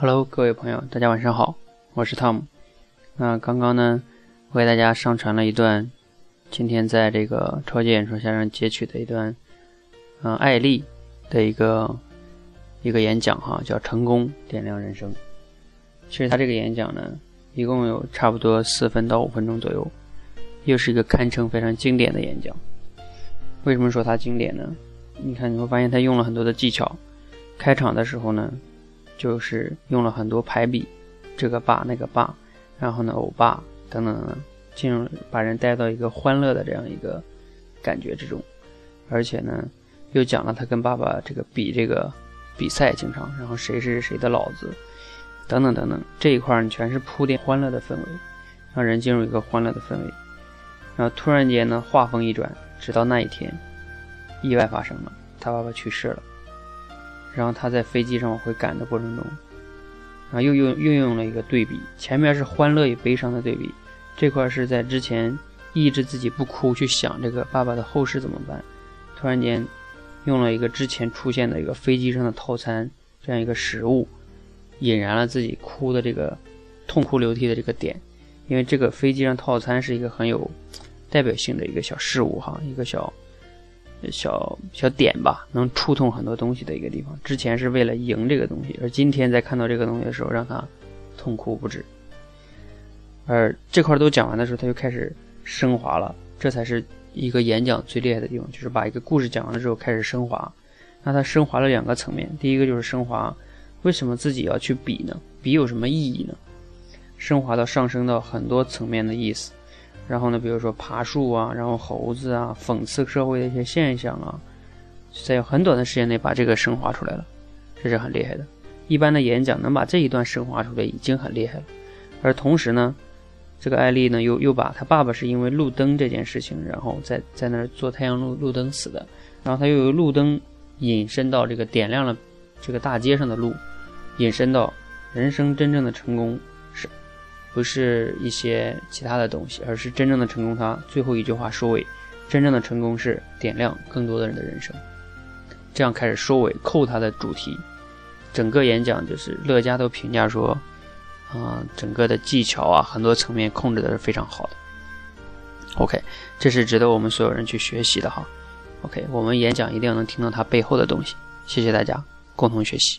Hello，各位朋友，大家晚上好，我是 Tom。那刚刚呢，我给大家上传了一段今天在这个超级演说下上截取的一段，嗯，艾丽的一个一个演讲哈，叫“成功点亮人生”。其实他这个演讲呢，一共有差不多四分到五分钟左右，又是一个堪称非常经典的演讲。为什么说它经典呢？你看你会发现他用了很多的技巧，开场的时候呢。就是用了很多排比，这个爸那个爸，然后呢欧巴等等等，进入把人带到一个欢乐的这样一个感觉之中，而且呢又讲了他跟爸爸这个比这个比赛经常，然后谁是谁的老子，等等等等这一块呢全是铺垫欢乐的氛围，让人进入一个欢乐的氛围，然后突然间呢话锋一转，直到那一天，意外发生了，他爸爸去世了。然后他在飞机上往回赶的过程中，然后又用运用了一个对比，前面是欢乐与悲伤的对比，这块是在之前抑制自己不哭去想这个爸爸的后事怎么办，突然间用了一个之前出现的一个飞机上的套餐这样一个食物，引燃了自己哭的这个痛哭流涕的这个点，因为这个飞机上套餐是一个很有代表性的一个小事物哈，一个小。小小点吧，能触痛很多东西的一个地方。之前是为了赢这个东西，而今天在看到这个东西的时候，让他痛哭不止。而这块都讲完的时候，他就开始升华了。这才是一个演讲最厉害的地方，就是把一个故事讲完了之后开始升华。那他升华了两个层面，第一个就是升华为什么自己要去比呢？比有什么意义呢？升华到上升到很多层面的意思。然后呢，比如说爬树啊，然后猴子啊，讽刺社会的一些现象啊，在很短的时间内把这个升华出来了，这是很厉害的。一般的演讲能把这一段升华出来已经很厉害了。而同时呢，这个艾丽呢又又把他爸爸是因为路灯这件事情，然后在在那儿做太阳路路灯死的，然后他又由路灯引申到这个点亮了这个大街上的路，引申到人生真正的成功。不是一些其他的东西，而是真正的成功。他最后一句话收尾，真正的成功是点亮更多的人的人生。这样开始收尾，扣他的主题。整个演讲就是乐嘉都评价说，啊，整个的技巧啊，很多层面控制的是非常好的。OK，这是值得我们所有人去学习的哈。OK，我们演讲一定要能听到它背后的东西。谢谢大家，共同学习。